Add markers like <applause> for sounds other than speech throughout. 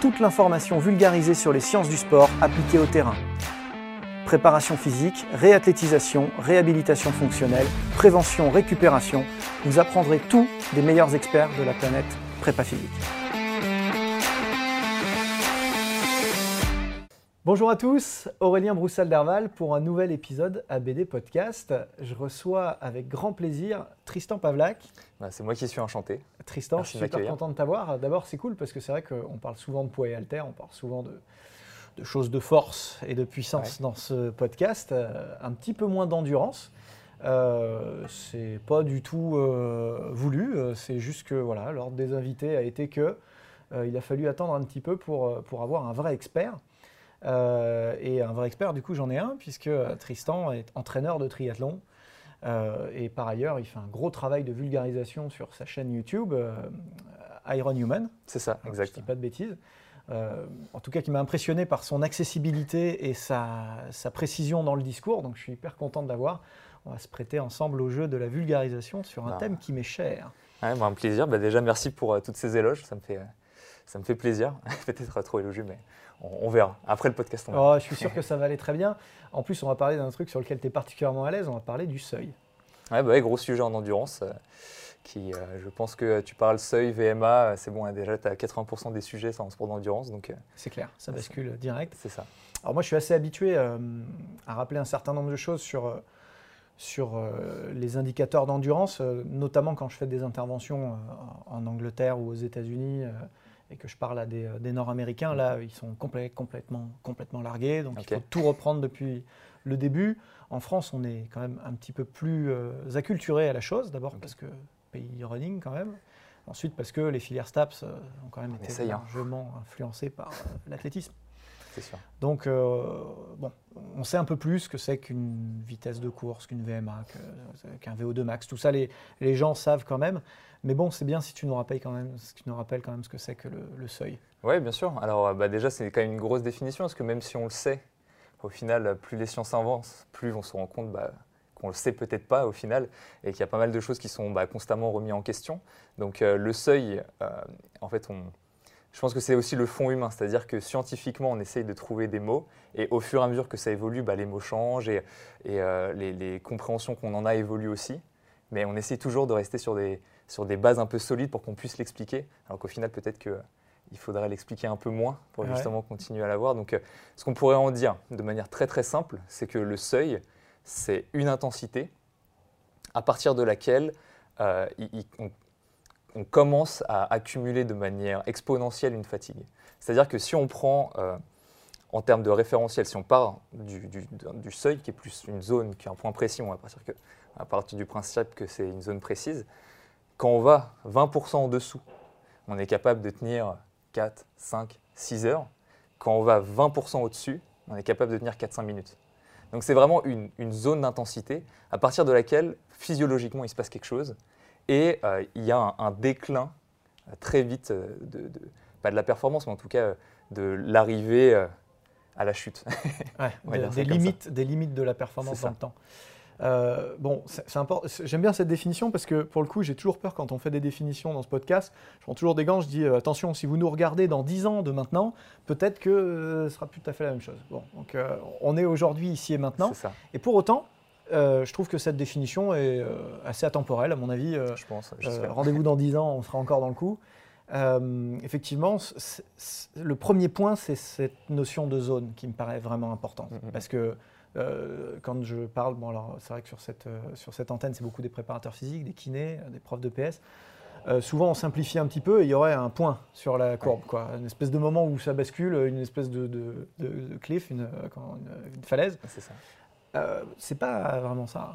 toute l'information vulgarisée sur les sciences du sport appliquées au terrain. Préparation physique, réathlétisation, réhabilitation fonctionnelle, prévention, récupération, vous apprendrez tout des meilleurs experts de la planète prépa physique. Bonjour à tous, Aurélien Broussal-Derval pour un nouvel épisode ABD Podcast. Je reçois avec grand plaisir Tristan Pavlak. Bah, c'est moi qui suis enchanté. Tristan, Merci je suis super content de t'avoir. D'abord, c'est cool parce que c'est vrai qu'on parle souvent de poids et haltères, on parle souvent de, de choses de force et de puissance dans ce podcast, euh, un petit peu moins d'endurance. Euh, c'est pas du tout euh, voulu, euh, c'est juste que voilà, l'ordre des invités a été que euh, il a fallu attendre un petit peu pour, pour avoir un vrai expert. Euh, et un vrai expert, du coup, j'en ai un, puisque euh, Tristan est entraîneur de triathlon. Euh, et par ailleurs, il fait un gros travail de vulgarisation sur sa chaîne YouTube, euh, Iron Human. C'est ça, Je exact. dis pas de bêtises. En tout cas, qui m'a impressionné par son accessibilité et sa, sa précision dans le discours. Donc, je suis hyper content de l'avoir. On va se prêter ensemble au jeu de la vulgarisation sur un Bah. thème qui m'est cher. Ouais, bah, un plaisir. Bah, déjà, merci pour toutes ces éloges. Ça me fait, ça me fait plaisir. <laughs> Peut-être trop élogieux, mais on, on verra. Après le podcast, on verra. Oh, je suis sûr que ça va aller très bien. En plus, on va parler d'un truc sur lequel tu es particulièrement à l'aise. On va parler du seuil. Ouais, bah ouais, gros sujet en endurance. euh, qui, euh, je pense que tu parles seuil, VMA, euh, c'est bon, hein, déjà, tu as 80% des sujets en sport d'endurance. Donc, euh, C'est clair, ça bascule direct. c'est ça. Alors moi, je suis assez habitué à rappeler un certain nombre de choses sur, sur les indicateurs d'endurance, notamment quand je fais des interventions en Angleterre ou aux États-Unis et que je parle à des, euh, des Nord-Américains. Là, ils sont complè- complètement, complètement largués, donc il faut tout reprendre depuis le début. En France, on est quand même un petit peu plus euh, acculturé à la chose, d'abord parce que pays running quand même. Ensuite, parce que les filières STAPS euh, ont quand même On été essaye, hein. largement influencées par euh, l'athlétisme. Sûr. Donc, euh, bon, on sait un peu plus ce que c'est qu'une vitesse de course, qu'une VMA, qu'un VO2 max. Tout ça, les, les gens savent quand même. Mais bon, c'est bien si tu nous rappelles quand même, si tu nous rappelles quand même ce que c'est que le, le seuil. Oui, bien sûr. Alors, euh, bah, déjà, c'est quand même une grosse définition, parce que même si on le sait, au final, plus les sciences avancent, plus on se rend compte bah, qu'on le sait peut-être pas au final, et qu'il y a pas mal de choses qui sont bah, constamment remises en question. Donc, euh, le seuil, euh, en fait, on, je pense que c'est aussi le fond humain, c'est-à-dire que scientifiquement, on essaye de trouver des mots, et au fur et à mesure que ça évolue, bah, les mots changent, et, et, euh, les, les compréhensions qu'on en a évoluent aussi. Mais on essaie toujours de rester sur des, sur des bases un peu solides pour qu'on puisse l'expliquer, alors qu'au final, peut-être que il faudrait l'expliquer un peu moins pour Ouais. justement continuer à l'avoir. Donc, euh, ce qu'on pourrait en dire de manière très très simple, c'est que le seuil, c'est une intensité à partir de laquelle euh, il- il- on, on commence à accumuler de manière exponentielle une fatigue. C'est-à-dire que si on prend euh, en termes de référentiel, si on part du, seuil, qui est plus une zone, qui est un point précis, on va partir, à partir du principe que c'est une zone précise, quand on va 20% en dessous, on est capable de tenir 4, 5, 6 heures. Quand on va 20% au-dessus, on est capable de tenir 4-5 minutes. Donc c'est vraiment une zone d'intensité à partir de laquelle physiologiquement il se passe quelque chose et euh, il y a un, un déclin euh, très vite, euh, de, de- pas de la performance, mais en tout cas de l'arrivée à la chute. Ouais, <laughs> des, ça. limites, des limites de la performance dans le temps. Euh, bon, j'aime bien cette définition parce que pour le coup, j'ai toujours peur quand on fait des définitions dans ce podcast. Je prends toujours des gants, je dis euh, attention, si vous nous regardez dans 10 ans de maintenant, peut-être que euh, ce sera plus tout à fait la même chose. Bon, donc on est aujourd'hui ici et maintenant. Et pour autant, euh, je trouve que cette définition est euh, assez atemporelle, à mon avis. euh, je pense. Rendez-vous dans 10 ans, on sera encore dans le coup. Effectivement, c- c- le premier point, c'est cette notion de zone qui me paraît vraiment importante. Mhm. Parce que quand je parle, bon alors c'est vrai que sur cette, sur cette antenne, c'est beaucoup des préparateurs physiques, des kinés, des profs de PS. Souvent, on simplifie un petit peu et il y aurait un point sur la courbe, quoi. Une espèce de moment où ça bascule, une espèce de, de, de- de cliff, une- une falaise. C'est ça. Euh, c'est pas vraiment ça.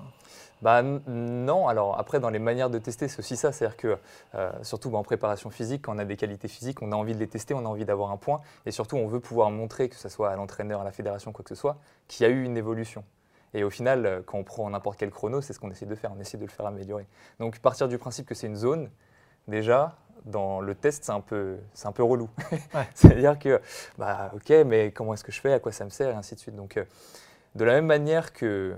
Bah n- non, alors après dans les manières de tester, c'est aussi ça, c'est-à-dire que euh, surtout bah, en préparation physique, quand on a des qualités physiques, on a envie de les tester, on a envie d'avoir un point, et surtout on veut pouvoir montrer, que ce soit à l'entraîneur, à la fédération, quoi que ce soit, qu'il y a eu une évolution. Et au final, euh, quand on prend n'importe quel chrono, c'est ce qu'on essaie de faire, on essaie de le faire améliorer. Donc partir du principe que c'est une zone, déjà, dans le test, c'est un peu, c'est un peu relou. Ouais. <laughs> C'est-à-dire que, bah ok, mais comment est-ce que je fais, à quoi ça me sert, et ainsi de suite. Donc euh, de la même manière que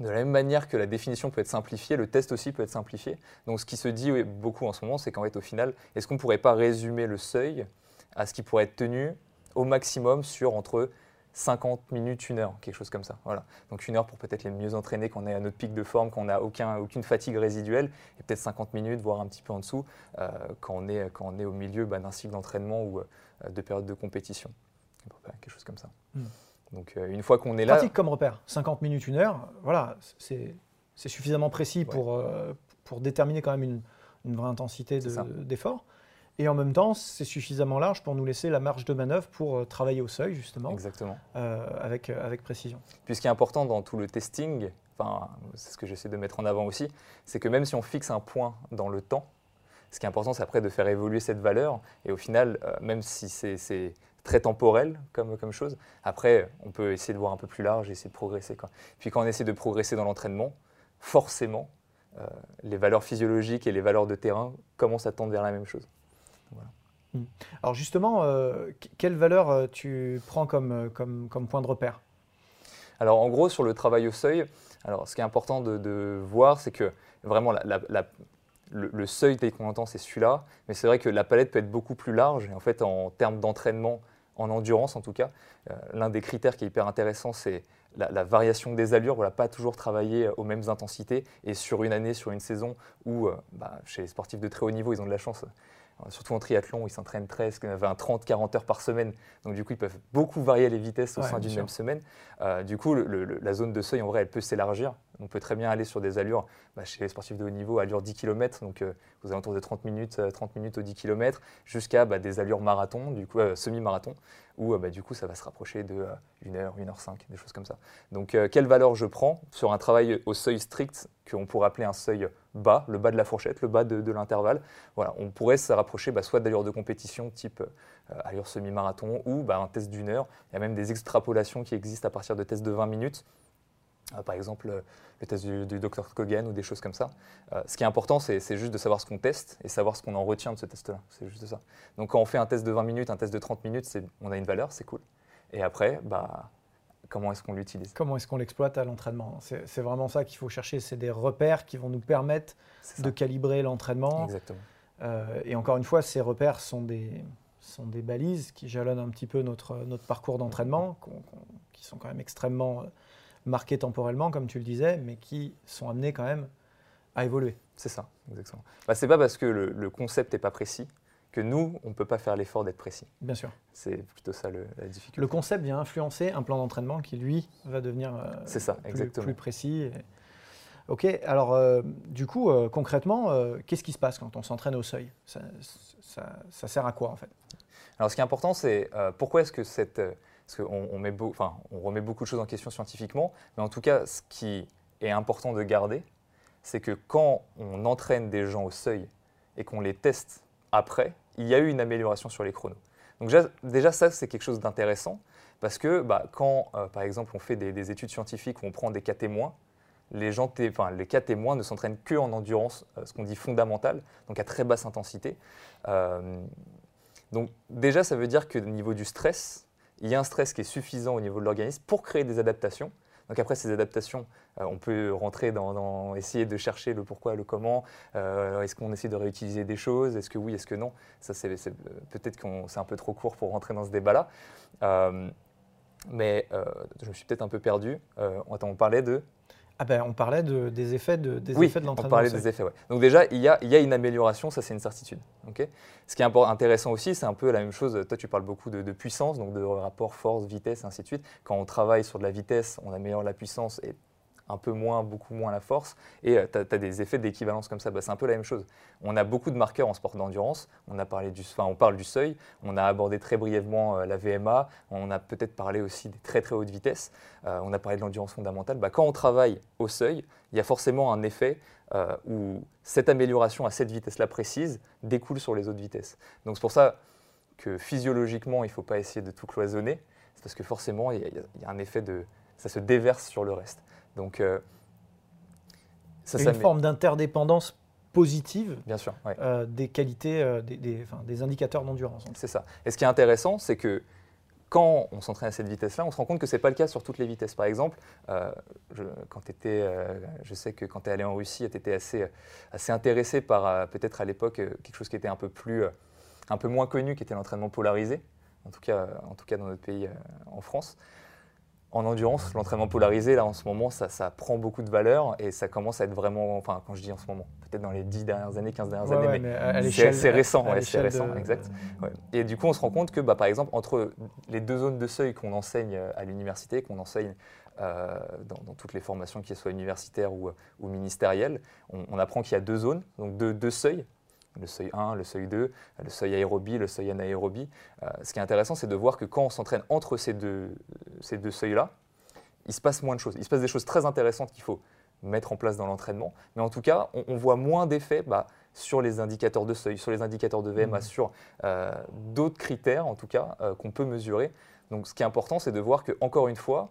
la définition peut être simplifiée, le test aussi peut être simplifié. Donc ce qui se dit beaucoup en ce moment, c'est qu'en fait au final, est-ce qu'on ne pourrait pas résumer le seuil à ce qui pourrait être tenu au maximum sur entre 50 minutes, une heure, quelque chose comme ça. Voilà. Donc une heure pour peut-être les mieux entraînés, qu'on est à notre pic de forme, qu'on n'a aucun, aucune fatigue résiduelle, et peut-être 50 minutes, voire un petit peu en dessous, euh, quand, on est, quand on est au milieu bah, d'un cycle d'entraînement ou euh, de période de compétition. Quelque chose comme ça. Hmm. Donc euh, une fois qu'on est là, Pratique comme repère. 50 minutes, une heure, voilà, c'est suffisamment précis Ouais. pour, euh, pour déterminer quand même une, une vraie intensité de- d'effort. Et en même temps, c'est suffisamment large pour nous laisser la marge de manœuvre pour euh, travailler au seuil, justement, exactement. euh, avec, avec précision. Puis ce qui est important dans tout le testing, enfin, c'est ce que j'essaie de mettre en avant aussi, c'est que même si on fixe un point dans le temps, ce qui est important, c'est après de faire évoluer cette valeur. Et au final, euh, même si c'est très temporel comme, comme chose, après, on peut essayer de voir un peu plus large et essayer de progresser. Quoi. Puis quand on essaie de progresser dans l'entraînement, forcément, euh, les valeurs physiologiques et les valeurs de terrain commencent à tendre vers la même chose. Alors justement, euh, que- quelle valeur euh, tu prends comme, comme, comme point de repère? Alors en gros, sur le travail au seuil, alors, ce qui est important de, de voir, c'est que vraiment la- la- la- le, le seuil tel qu'on entend, c'est celui-là. Mais c'est vrai que la palette peut être beaucoup plus large. Et en fait, en termes d'entraînement, en endurance en tout cas, euh, l'un des critères qui est hyper intéressant, c'est la, variation des allures. Voilà, pas toujours travailler euh, aux mêmes intensités. Et sur une année, sur une saison, où euh, bah, chez les sportifs de très haut niveau, ils ont de la chance. Euh, Surtout en triathlon, où ils s'entraînent 13, 20, 30, 40 heures par semaine. Donc du coup, ils peuvent beaucoup varier les vitesses au Ouais, sein d'une même semaine. Euh, du coup, le- le- la zone de seuil, en vrai, elle peut s'élargir. On peut très bien aller sur des allures, bah, chez les sportifs de haut niveau, allure 10 km, donc euh, aux alentours de 30 minutes, euh, 30 minutes au 10 km, jusqu'à bah, des allures marathon, du coup, euh, semi-marathon, où euh, bah, du coup, ça va se rapprocher de 1 heure, 1 heure 5, des choses comme ça. Donc, euh, quelle valeur je prends sur un travail au seuil strict, qu'on pourrait appeler un seuil bas, le bas de la fourchette, le bas de, l'intervalle? Voilà, on pourrait se rapprocher bah, soit d'allures de compétition type euh, allure semi-marathon ou bah, un test d'une heure. Il y a même des extrapolations qui existent à partir de tests de 20 minutes. Euh, par exemple, euh, le test du, du Dr Kogan ou des choses comme ça. Euh, ce qui est important, c'est juste de savoir ce qu'on teste et savoir ce qu'on en retient de ce test-là. C'est juste ça. Donc quand on fait un test de 20 minutes, un test de 30 minutes, on a une valeur, c'est cool. Et après, bah, comment est-ce qu'on l'utilise? Comment est-ce qu'on l'exploite à l'entraînement? C'est vraiment ça qu'il faut chercher, c'est des repères qui vont nous permettre de calibrer l'entraînement. Exactement. Euh, et encore une fois, ces repères sont des, sont des balises qui jalonnent un petit peu notre, notre parcours d'entraînement, qui sont quand même extrêmement euh, marqués temporellement, comme tu le disais, mais qui sont amenés quand même à évoluer. C'est ça, exactement. Bah, c'est pas parce que le, le concept n'est pas précis que nous, on ne peut pas faire l'effort d'être précis. Bien sûr. C'est plutôt ça le- la difficulté. Le concept vient influencer un plan d'entraînement qui, lui, va devenir euh, C'est ça, plus, exactement. plus précis. et- Ok, alors euh, du coup, euh, concrètement, euh, qu'est-ce qui se passe quand on s'entraîne au seuil? Ça, ça- ça sert à quoi en fait? Alors, ce qui est important, c'est pourquoi est-ce que cette. Parce qu'on on remet beaucoup de choses en question scientifiquement, mais en tout cas, ce qui est important de garder, c'est que quand on entraîne des gens au seuil et qu'on les teste après, il y a eu une amélioration sur les chronos. Donc, déjà, ça, c'est quelque chose d'intéressant, parce que bah, quand, euh, par exemple, on fait des, des études scientifiques où on prend des cas témoins, les, gens enfin, cas témoins ne s'entraînent que en endurance, euh, ce qu'on dit fondamentale, donc à très basse intensité. Euh, donc déjà, ça veut dire que au niveau du stress, il y a un stress qui est suffisant au niveau de l'organisme pour créer des adaptations. Donc après ces adaptations, euh, on peut rentrer dans, essayer de chercher le pourquoi, le comment. Euh, est-ce qu'on essaie de réutiliser des choses? Est-ce que oui Est-ce que non? Ça, c'est, peut-être que c'est un peu trop court pour rentrer dans ce débat-là. mais je me suis peut-être un peu perdu. on parlait de ah ben, on parlait de, des effets de, des oui, effets de l'entraînement. On parlait des effets, ouais. Donc déjà, il y a, il y a une amélioration, ça c'est une certitude. Ce qui est intéressant aussi, c'est un peu la même chose. Toi, tu parles beaucoup de, puissance, donc de rapport force, vitesse, ainsi de suite. Quand on travaille sur de la vitesse, on améliore la puissance et un peu moins, beaucoup moins la force, et tu as, des effets d'équivalence comme ça. Bah, c'est un peu la même chose. On a beaucoup de marqueurs en sport d'endurance. On, enfin, on parle du seuil, on a abordé très brièvement euh, la VMA, on a peut-être parlé aussi des très très hautes vitesses, euh, on a parlé de l'endurance fondamentale. Bah, quand on travaille au seuil, il y a forcément un effet euh, où cette amélioration à cette vitesse-là précise découle sur les autres vitesses. Donc c'est pour ça que physiologiquement, il ne faut pas essayer de tout cloisonner, c'est parce que forcément, il y, a un effet de... ça se déverse sur le reste. Donc, euh, ça, une forme d'interdépendance positive Bien sûr, euh, des qualités, euh, des, des, indicateurs d'endurance. C'est ça. Et ce qui est intéressant, c'est que quand on s'entraîne à cette vitesse-là, on se rend compte que ce n'est pas le cas sur toutes les vitesses. Par exemple, je, quand étais, je sais que quand tu es allé en Russie, tu étais assez, assez intéressé par peut-être à l'époque quelque chose qui était un peu, plus, un peu moins connu, qui était l'entraînement polarisé, en tout, cas, en tout cas dans notre pays, en France en endurance, l'entraînement polarisé, là en ce moment, ça, prend beaucoup de valeur et ça commence à être vraiment, enfin quand je dis en ce moment, peut-être dans les 10 dernières années, 15 dernières années, mais, c'est récent, c'est récent, exact. Et du coup, on se rend compte que bah, par exemple, entre les deux zones de seuil qu'on enseigne euh, à l'université, qu'on enseigne euh, dans, toutes les formations, qu'elles soient universitaires ou, ou ministérielles, on, apprend qu'il y a deux zones, donc deux, deux seuils le seuil 1, le seuil 2, le seuil aérobie, le seuil anaérobie. Euh, ce qui est intéressant, c'est de voir que quand on s'entraîne entre ces deux, ces deux seuils-là, il se passe moins de choses. Il se passe des choses très intéressantes qu'il faut mettre en place dans l'entraînement. Mais en tout cas, on, voit moins d'effets bah, sur les indicateurs de seuil, sur les indicateurs de VMA, mmh. sur euh, d'autres critères, en tout cas, euh, qu'on peut mesurer. Donc ce qui est important, c'est de voir que, encore une fois,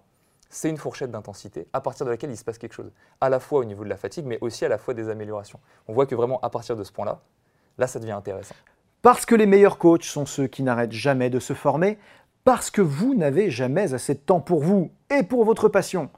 c'est une fourchette d'intensité à partir de laquelle il se passe quelque chose, à la fois au niveau de la fatigue, mais aussi à la fois des améliorations. On voit que vraiment, à partir de ce point-là, Là, ça devient intéressant. Parce que les meilleurs coachs sont ceux qui n'arrêtent jamais de se former, parce que vous n'avez jamais assez de temps pour vous et pour votre passion,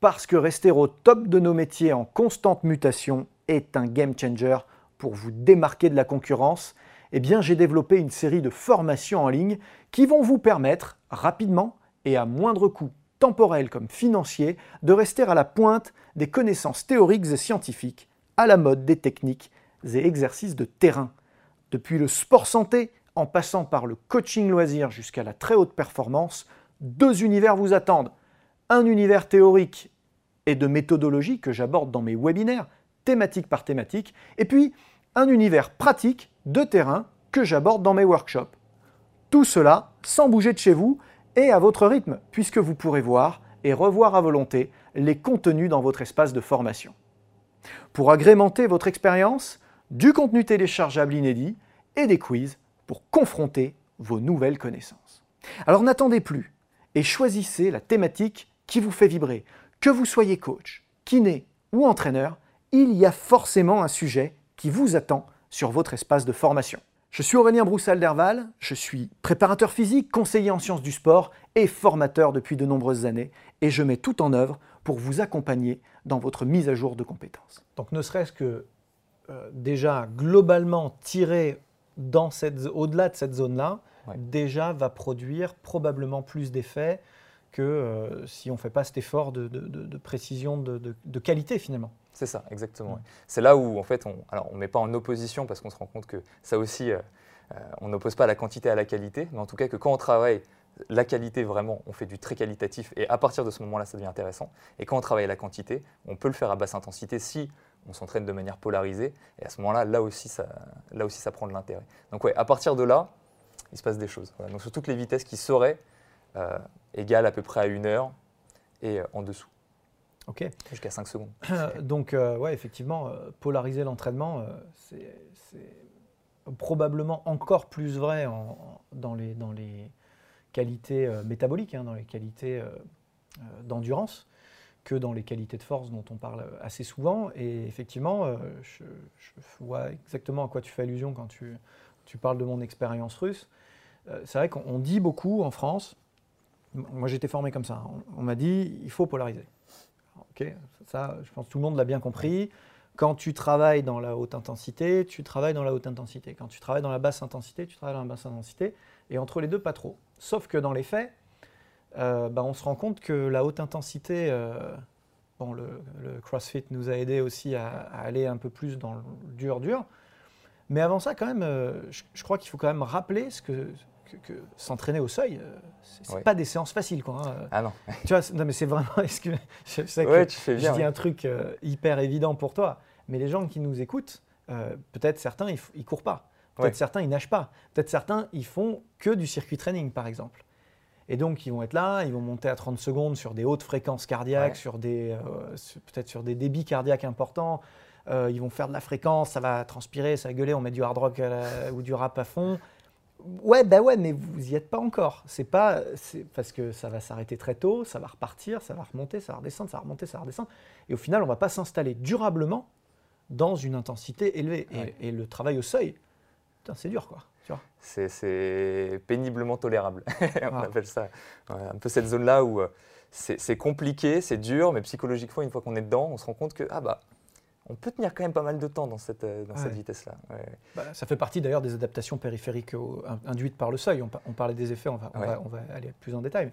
parce que rester au top de nos métiers en constante mutation est un game changer pour vous démarquer de la concurrence, eh j'ai développé une série de formations en ligne qui vont vous permettre rapidement et à moindre coût temporel comme financier de rester à la pointe des connaissances théoriques et scientifiques, à la mode des techniques et exercices de terrain. Depuis le sport santé, en passant par le coaching loisir jusqu'à la très haute performance, deux univers vous attendent. Un univers théorique et de méthodologie que j'aborde dans mes webinaires, thématique par thématique, et puis un univers pratique de terrain que j'aborde dans mes workshops. Tout cela sans bouger de chez vous et à votre rythme, puisque vous pourrez voir et revoir à volonté les contenus dans votre espace de formation. Pour agrémenter votre expérience, du contenu téléchargeable inédit et des quiz pour confronter vos nouvelles connaissances. Alors n'attendez plus et choisissez la thématique qui vous fait vibrer. Que vous soyez coach, kiné ou entraîneur, il y a forcément un sujet qui vous attend sur votre espace de formation. Je suis Aurélien Broussal-Derval, je suis préparateur physique, conseiller en sciences du sport et formateur depuis de nombreuses années et je mets tout en œuvre pour vous accompagner dans votre mise à jour de compétences. Donc ne serait-ce que euh, déjà globalement tiré au-delà de cette zone-là, déjà va produire probablement plus d'effets que euh, si on ne fait pas cet effort de, précision, de, qualité finalement. C'est ça, exactement. C'est là où en fait, on on met pas en opposition parce qu'on se rend compte que ça aussi, euh, on n'oppose pas la quantité à la qualité, mais en tout cas que quand on travaille la qualité vraiment, on fait du très qualitatif et à partir de ce moment-là, ça devient intéressant. Et quand on travaille la quantité, on peut le faire à basse intensité si on s'entraîne de manière polarisée. Et à ce moment-là, là aussi, ça, là aussi, ça prend de l'intérêt. Donc ouais, à partir de là, il se passe des choses. Donc sur toutes les vitesses qui seraient euh, égales à peu près à une heure et euh, en dessous. Ok. Jusqu'à 5 secondes. <clears throat> Donc euh, ouais, effectivement, polariser l'entraînement, c'est probablement encore plus vrai dans, les, dans les qualités métaboliques, hein, dans les qualités d'endurance que dans les qualités de force dont on parle assez souvent. Et effectivement, euh, je, vois exactement à quoi tu fais allusion quand tu, parles de mon expérience russe. Euh, c'est vrai qu'on dit beaucoup en France moi, été formé comme ça. On, on m'a dit, il faut polariser. Ok, ça, je pense tout le monde l'a bien compris. Quand tu travailles dans la haute intensité, tu travailles dans la haute intensité. Quand tu travailles dans la basse intensité, tu travailles dans la basse intensité. Et entre les deux, pas trop. Sauf que dans les faits, euh, bah, on se rend compte que la haute intensité, euh, bon, le, le CrossFit nous a aidé aussi à, à aller un peu plus dans le dur-dur. Mais avant ça, quand même, euh, je, je crois qu'il faut quand même rappeler ce que, que, que s'entraîner au seuil, c'est Ouais. pas des séances faciles. Quoi, hein. Ah non. <laughs> Tu vois, non, mais c'est vraiment. <laughs> je sais que Ouais, tu fais bien, Je dis ouais. un truc hyper évident pour toi, mais les gens qui nous écoutent, peut-être certains, ils, ils courent pas. Peut-être Ouais. certains, ils nagent pas. Peut-être certains, ils font que du circuit training, par exemple. Et donc, ils vont être là, ils vont monter à 30 secondes sur des hautes fréquences cardiaques, Ouais. sur des, euh, peut-être sur des débits cardiaques importants. Euh, ils vont faire de la fréquence, ça va transpirer, ça va gueuler, on met du hard rock la- ou du rap à fond. Ouais, bah ouais, mais vous y êtes pas encore. C'est pas, c'est parce que ça va s'arrêter très tôt, ça va repartir, ça va remonter, ça va redescendre, ça va remonter, ça va redescendre. Et au final, on va pas s'installer durablement dans une intensité élevée. Et, Ouais. et le travail au seuil, c'est dur, quoi. C'est- péniblement tolérable. <laughs> on Ah. appelle ça un peu cette zone-là où euh, c'est compliqué, c'est dur, mais psychologiquement, une fois qu'on est dedans, on se rend compte que ah bah, on peut tenir quand même pas mal de temps dans cette, euh, dans cette vitesse-là. Ouais. Bah, ça fait partie d'ailleurs des adaptations périphériques au- induites par le seuil. On, pa- on parlait des effets, on va, on Ouais. va- on va aller plus en détail.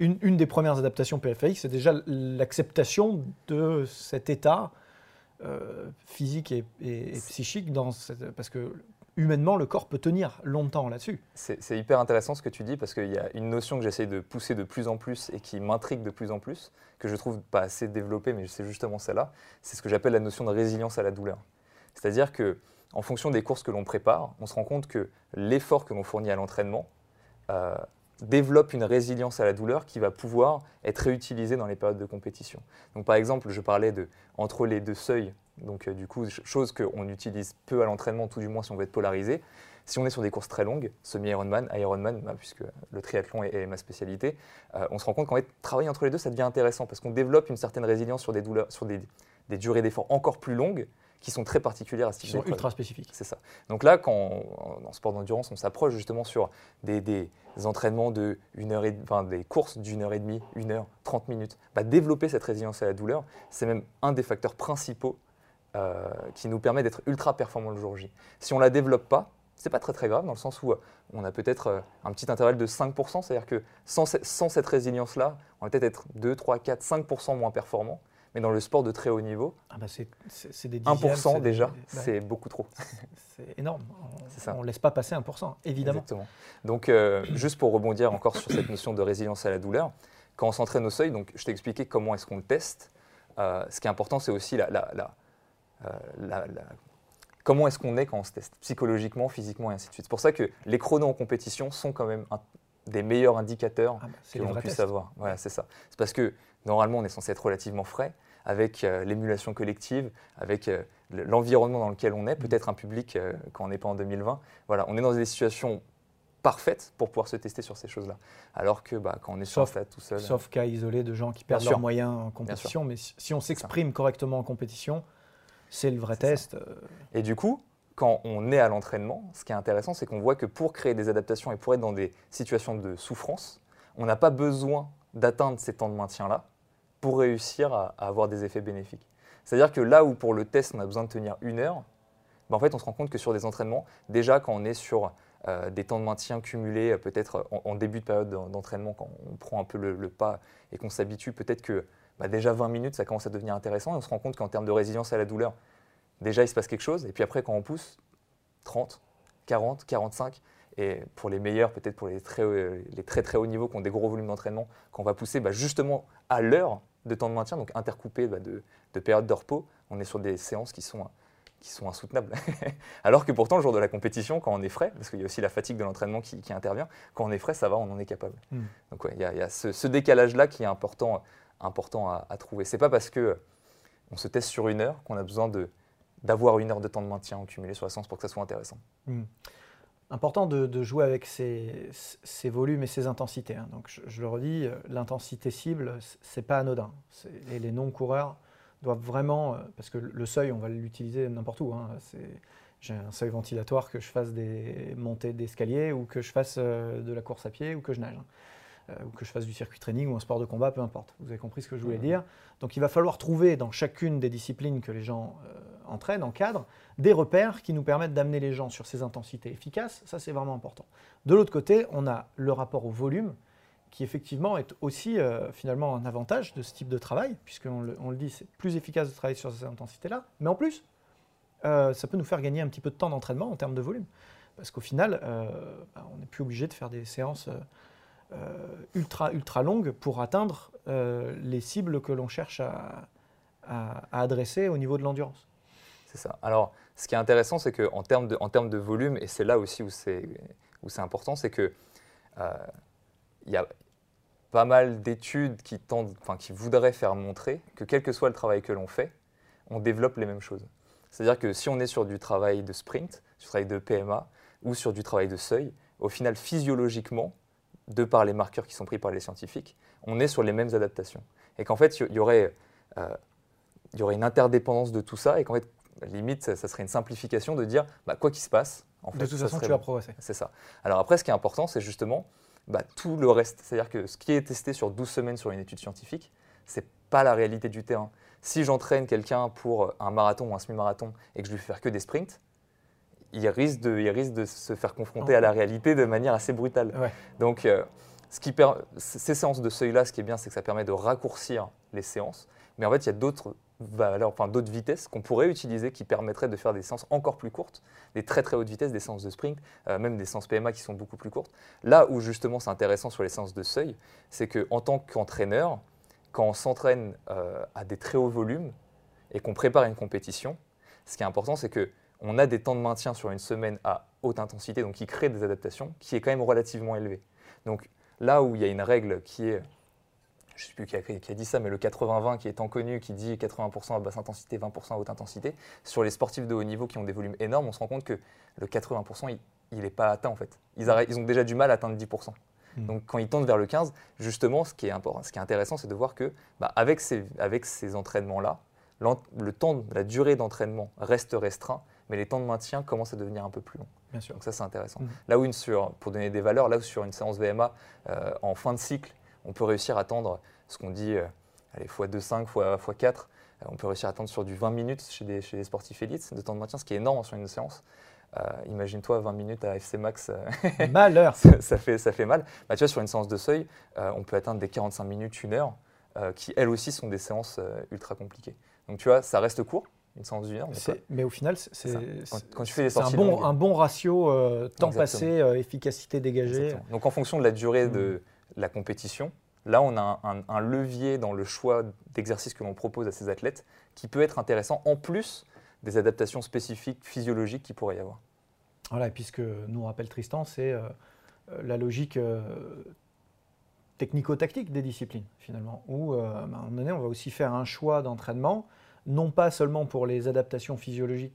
Une, une des premières adaptations périphériques, c'est déjà l'acceptation de cet état euh, physique et, et- et psychique, dans cette- parce que humainement, le corps peut tenir longtemps là-dessus. C'est hyper intéressant ce que tu dis parce qu'il y a une notion que j'essaie de pousser de plus en plus et qui m'intrigue de plus en plus, que je trouve pas assez développée, mais c'est justement celle-là. C'est ce que j'appelle la notion de résilience à la douleur. C'est-à-dire que en fonction des courses que l'on prépare, on se rend compte que l'effort que l'on fournit à l'entraînement euh, développe une résilience à la douleur qui va pouvoir être réutilisée dans les périodes de compétition. Donc par exemple, je parlais de entre les deux seuils, donc euh, du coup, ch- chose qu'on utilise peu à l'entraînement, tout du moins si on veut être polarisé. Si on est sur des courses très longues, semi-Ironman, Ironman, bah, puisque le triathlon est, est ma spécialité, euh, on se rend compte qu'en fait, travailler entre les deux, ça devient intéressant parce qu'on développe une certaine résilience sur des douleurs, sur des, des durées d'effort encore plus longues qui sont très particulières à ce Qui type sont d'épreuve. ultra spécifiques. C'est ça. Donc là, quand on- en sport d'endurance, on s'approche justement sur des, des entraînements de une heure et, enfin des courses d'une heure et demie, une heure, 30 minutes, bah, développer cette résilience à la douleur, c'est même un des facteurs principaux euh, qui nous permet d'être ultra performant le jour J. Si on la développe pas, c'est pas très très grave dans le sens où euh, on a peut-être euh, un petit intervalle de 5%, c'est-à-dire que sans, ce- sans cette résilience-là, on va peut-être être 2, 3, 4, 5% moins performant. Mais dans le sport de très haut niveau, Ah bah c'est c'est- c'est des dixièmes, 1% c'est des- déjà, ouais, c'est beaucoup trop. <laughs> c'est énorme. On ne laisse pas passer 1%, évidemment. Exactement. Donc, euh, juste pour rebondir encore sur cette notion de résilience à la douleur, quand on s'entraîne au seuil, donc je t'ai expliqué comment est-ce qu'on le teste. Euh, ce qui est important, c'est aussi la, la- la- la- la- comment est-ce qu'on est quand on se teste, psychologiquement, physiquement et ainsi de suite. C'est pour ça que les chronos en compétition sont quand même un- des meilleurs indicateurs Ah bah, que l'on puisse avoir. Voilà, c'est ça. C'est parce que normalement, on est censé être relativement frais avec euh, l'émulation collective, avec euh, le- l'environnement dans lequel on est, peut-être un public euh, quand on n'est pas en 2020. Voilà, on est dans des situations parfaites pour pouvoir se tester sur ces choses-là. Alors que bah, quand on est sur un Sauf- stade tout seul, Sauf cas isolé de gens qui perdent leurs moyens en compétition. Mais si, si on s'exprime correctement en compétition, c'est le vrai ça. test. euh, Et du coup, quand on est à l'entraînement, ce qui est intéressant, c'est qu'on voit que pour créer des adaptations et pour être dans des situations de souffrance, on n'a pas besoin d'atteindre ces temps de maintien-là pour réussir à, à avoir des effets bénéfiques. C'est-à-dire que là où pour le test, on a besoin de tenir une heure, ben en fait, on se rend compte que sur des entraînements, déjà quand on est sur euh, des temps de maintien cumulés, euh, peut-être en, en début de période d'en- d'entraînement, quand on prend un peu le, le pas et qu'on s'habitue, peut-être que bah, déjà 20 minutes, ça commence à devenir intéressant et on se rend compte qu'en termes de résilience à la douleur, déjà il se passe quelque chose. Et puis après, quand on pousse, 30, 40, 45. Et pour les meilleurs, peut-être pour les très, euh, les très très hauts niveaux qui ont des gros volumes d'entraînement, quand on va pousser bah, justement à l'heure de temps de maintien, donc intercoupé bah, de, de périodes de repos, on est sur des séances qui sont, qui sont insoutenables. <laughs> Alors que pourtant, le jour de la compétition, quand on est frais, parce qu'il y a aussi la fatigue de l'entraînement qui, qui intervient, quand on est frais, ça va, on en est capable. Mm. Donc ouais, il y a, il y a ce, ce décalage-là qui est important, important à, à trouver. C'est pas parce que on se teste sur une heure qu'on a besoin d'avoir une heure de temps de maintien en cumulé sur la séance pour que ça soit intéressant. hmm. Important de, jouer avec ces volumes et ces intensités. hein. Donc je, le redis, euh, l'intensité cible, c'est pas anodin. Et les non-coureurs doivent vraiment, euh, parce que le seuil, on va l'utiliser n'importe où. hein. J'ai un seuil ventilatoire que je fasse des montées d'escalier ou que je fasse euh, de la course à pied ou que je nage. hein. Euh, ou que je fasse du circuit training ou un sport de combat, peu importe. Vous avez compris ce que je voulais dire. Donc il va falloir trouver dans chacune des disciplines que les gens euh, entraînent, encadrent, des repères qui nous permettent d'amener les gens sur ces intensités efficaces. Ça, c'est vraiment important. De l'autre côté, on a le rapport au volume qui effectivement est aussi euh, finalement un avantage de ce type de travail, puisqu'on le, on le dit, c'est plus efficace de travailler sur ces intensités-là, mais en plus, euh, ça peut nous faire gagner un petit peu de temps d'entraînement en termes de volume. Parce qu'au final, euh, bah, on n'est plus obligé de faire des séances ultra, ultra longues pour atteindre les cibles que l'on cherche à, adresser au niveau de l'endurance. C'est ça. Alors, ce qui est intéressant, c'est qu'en termes de, en termes de volume, et c'est là aussi où c'est, important, c'est que il y a, pas mal d'études qui, qui voudraient faire montrer que quel que soit le travail que l'on fait, on développe les mêmes choses. C'est-à-dire que si on est sur du travail de sprint, du travail de PMA ou sur du travail de seuil, au final, physiologiquement, de par les marqueurs qui sont pris par les scientifiques, on est sur les mêmes adaptations. Et qu'en fait, il y, aurait, euh, y aurait une interdépendance de tout ça et qu'en fait, limite, ça, serait une simplification de dire, bah, quoi qu'il se passe, en fait, de toute façon, tu vas progresser. C'est ça. Alors après, ce qui est important, c'est justement bah, tout le reste. C'est-à-dire que ce qui est testé sur 12 semaines sur une étude scientifique, ce n'est pas la réalité du terrain. Si j'entraîne quelqu'un pour un marathon ou un semi-marathon et que je lui fais faire que des sprints, il risque de, il risque de se faire confronter à la réalité de manière assez brutale. Donc, euh, ce qui ces séances de seuil-là, ce qui est bien, c'est que ça permet de raccourcir les séances. Mais en fait, il y a d'autres valeurs, enfin d'autres vitesses qu'on pourrait utiliser qui permettraient de faire des séances encore plus courtes, des très très hautes vitesses, des séances de sprint, euh, même des séances PMA qui sont beaucoup plus courtes. Là où justement c'est intéressant sur les séances de seuil, c'est qu'en tant qu'entraîneur, quand on s'entraîne euh, à des très hauts volumes et qu'on prépare une compétition, ce qui est important, c'est que on a des temps de maintien sur une semaine à haute intensité, donc qui crée des adaptations, qui est quand même relativement élevé. Donc là où il y a une règle qui est je ne sais plus qui a, dit ça, mais le 80-20 qui est tant connu, qui dit 80% à basse intensité, 20% à haute intensité, sur les sportifs de haut niveau qui ont des volumes énormes, on se rend compte que le 80%, il n'est pas atteint en fait. Ils, ils, ont déjà du mal à atteindre 10%. Hmm. Donc quand ils tendent vers le 15, justement, ce qui est, important, ce qui est intéressant, c'est de voir que bah, avec ces, avec ces entraînements-là, le temps, la durée d'entraînement reste restreint, mais les temps de maintien commencent à devenir un peu plus longs. Bien sûr. Donc ça, c'est intéressant. Hmm. Là où, une, sur, pour donner des valeurs, là où sur une séance VMA, euh, en fin de cycle, on peut réussir à attendre ce qu'on dit euh, allez, x2,5, x4. Euh, on peut réussir à attendre sur du 20 minutes chez des, chez des sportifs élites de temps de maintien, ce qui est énorme sur une séance. Euh, imagine-toi 20 minutes à FC Max. <laughs> Malheur ça, ça, fait, ça fait mal. Bah, tu vois, sur une séance de seuil, on peut atteindre des 45 minutes, une heure, qui elles aussi sont des séances ultra compliquées. Donc tu vois, ça reste court, une séance d'une heure. Mais, mais, au final, c'est un bon, un bon ratio temps passé, efficacité dégagée. Donc en fonction de la durée de mmh. la compétition, Là, on a un, levier dans le choix d'exercices que l'on propose à ces athlètes qui peut être intéressant en plus des adaptations spécifiques physiologiques qui pourrait y avoir. Voilà, et puis ce que nous rappelle Tristan, c'est euh, euh, la logique euh, technico-tactique des disciplines, finalement, où à un moment donné, on va aussi faire un choix d'entraînement, non pas seulement pour les adaptations physiologiques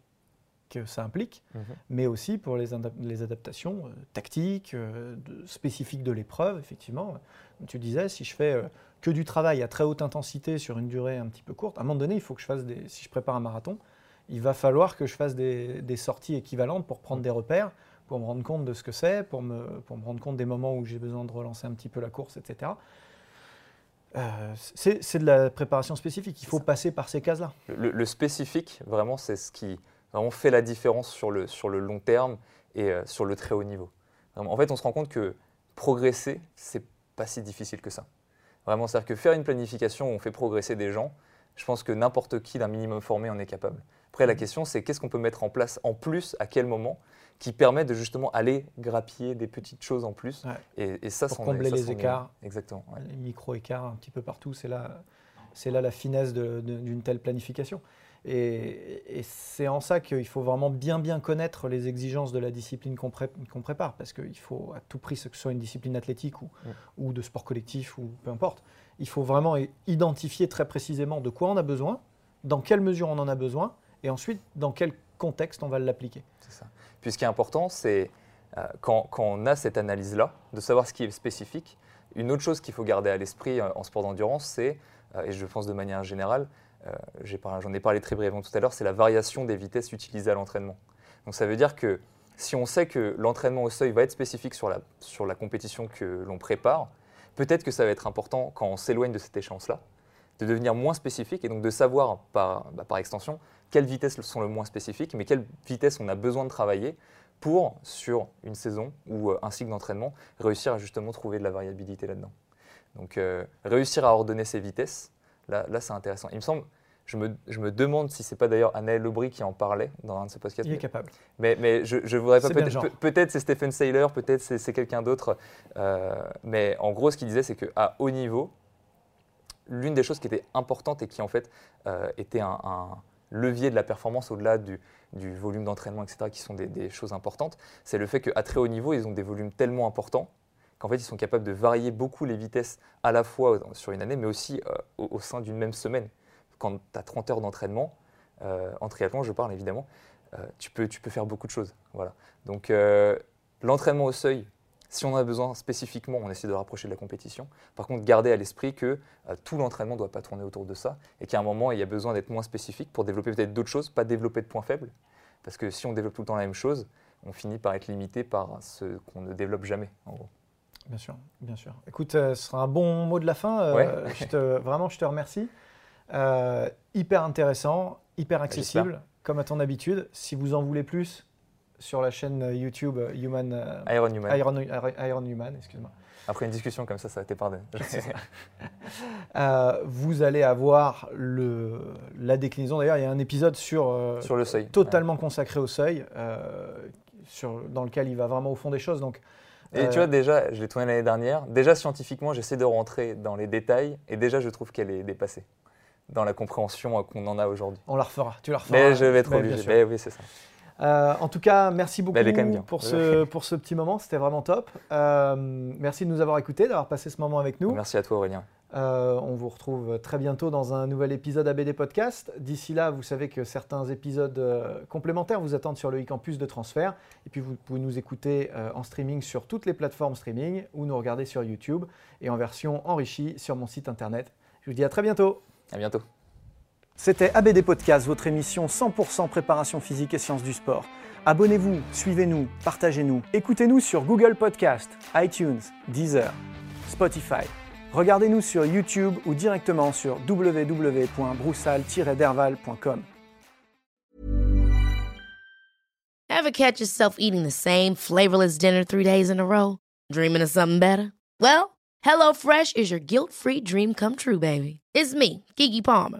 que ça implique, mhm. mais aussi pour les, les adaptations euh, tactiques, euh, spécifiques de l'épreuve, effectivement. Comme tu disais, si je fais euh, que du travail à très haute intensité sur une durée un petit peu courte, à un moment donné, il faut que je fasse des. Si je prépare un marathon, il va falloir que je fasse des, des sorties équivalentes pour prendre des repères, pour me rendre compte de ce que c'est, pour me, pour me rendre compte des moments où j'ai besoin de relancer un petit peu la course, etc. c'est de la préparation spécifique. Il faut passer par ces cases-là. le spécifique, vraiment, c'est ce qui on fait la différence sur le, sur le long terme et euh, sur le très haut niveau. en fait, on se rend compte que progresser, c'est pas si difficile que ça. Vraiment, c'est-à-dire que faire une planification où on fait progresser des gens, je pense que n'importe qui d'un minimum formé en est capable. Après, la question, c'est qu'est-ce qu'on peut mettre en place en plus, à quel moment, qui permet de justement aller grappiller des petites choses en plus. Et, ça, Pour combler les écarts. Exactement. Les micro-écarts un petit peu partout, c'est là, là la finesse d'une telle planification. Et, c'est en ça qu'il faut vraiment bien bien connaître les exigences de la discipline qu'on prépare, parce qu'il faut à tout prix, que ce soit une discipline athlétique ou, ou, de sport collectif ou peu importe, il faut vraiment identifier très précisément de quoi on a besoin, dans quelle mesure on en a besoin, et ensuite dans quel contexte on va l'appliquer? C'est ça. Puis ce qui est important, c'est euh, quand, on a cette analyse-là, de savoir ce qui est spécifique. Une autre chose qu'il faut garder à l'esprit euh, en sport d'endurance, c'est, euh, et je pense de manière générale, j'en ai, parlé très brièvement tout à l'heure, c'est la variation des vitesses utilisées à l'entraînement. Donc ça veut dire que si on sait que l'entraînement au seuil va être spécifique sur la, sur la compétition que l'on prépare, Peut-être que ça va être important quand on s'éloigne de cette échéance-là, de devenir moins spécifique et donc de savoir par, bah, par extension quelles vitesses sont le moins spécifiques, mais quelles vitesses on a besoin de travailler pour, sur une saison ou euh, un cycle d'entraînement, réussir à justement trouver de la variabilité là-dedans. Donc euh, réussir à ordonner ses vitesses, là, là c'est intéressant. Il me semble, je me, je me demande si c'est pas d'ailleurs Anaël Aubry qui en parlait dans un de ses podcasts. Il est mais- capable. mais, mais je ne voudrais pas. Peut-être peut- c'est Stephen Saylor, peut-être c'est c'est quelqu'un d'autre. euh, mais en gros, ce qu'il disait, c'est qu'à haut niveau, l'une des choses qui était importante et qui en fait euh, était un, levier de la performance au-delà du, volume d'entraînement, etc., qui sont des, choses importantes, c'est le fait qu'à très haut niveau, ils ont des volumes tellement importants qu'en fait, ils sont capables de varier beaucoup les vitesses à la fois sur une année, mais aussi euh, au, sein d'une même semaine. Quand tu as 30 heures d'entraînement, euh, en triathlon, je parle évidemment, tu, peux, tu peux faire beaucoup de choses. Voilà. Donc, l'entraînement au seuil, si on en a besoin spécifiquement, on essaie de rapprocher de la compétition. Par contre, garder à l'esprit que euh, tout l'entraînement ne doit pas tourner autour de ça et qu'à un moment, il y a besoin d'être moins spécifique pour développer peut-être d'autres choses, pas développer de points faibles. Parce que si on développe tout le temps la même chose, on finit par être limité par ce qu'on ne développe jamais, en gros. Bien sûr, bien sûr. Écoute, euh, ce sera un bon mot de la fin. euh, Ouais. je te, vraiment, je te remercie. Hyper intéressant, hyper accessible, comme à ton habitude. Si vous en voulez plus, sur la chaîne euh, YouTube euh, Human, euh, Iron Human. Iron, Iron- Human, excuse-moi. Après une discussion comme ça, ça a été pardonné. Euh, vous allez avoir le, la déclinaison. D'ailleurs, il y a un épisode sur, euh, Sur le seuil. totalement consacré au seuil, euh, sur, dans lequel il va vraiment au fond des choses. Donc, Et tu vois, déjà, je l'ai tourné l'année dernière. Déjà, scientifiquement, j'essaie de rentrer dans les détails. Et déjà, je trouve qu'elle est dépassée dans la compréhension qu'on en a aujourd'hui. on la refera. Tu la referas. Mais je vais être obligé. Mais oui, c'est ça. Euh, en tout cas, merci beaucoup pour, ce, pour ce petit moment. C'était vraiment top. Euh, merci de nous avoir écoutés, d'avoir passé ce moment avec nous. Merci à toi, Aurélien. Euh, on vous retrouve très bientôt dans un nouvel épisode ABD Podcast. D'ici là, vous savez que certains épisodes complémentaires vous attendent sur le e-campus de transfert. Et puis, vous pouvez nous écouter en streaming sur toutes les plateformes streaming ou nous regarder sur YouTube et en version enrichie sur mon site internet. Je vous dis à très bientôt. À bientôt. C'était ABD Podcast, votre émission 100% préparation physique et sciences du sport. Abonnez-vous, suivez-nous, partagez-nous. Écoutez-nous sur Google Podcast, iTunes, Deezer, Spotify. Regardez-nous sur YouTube ou directement sur www.broussal-derval.com. Ever catch yourself eating the same flavorless dinner three days in a row? Dreaming of something better? Well, HelloFresh is your guilt-free dream come true, baby. It's me, Kiki Palmer.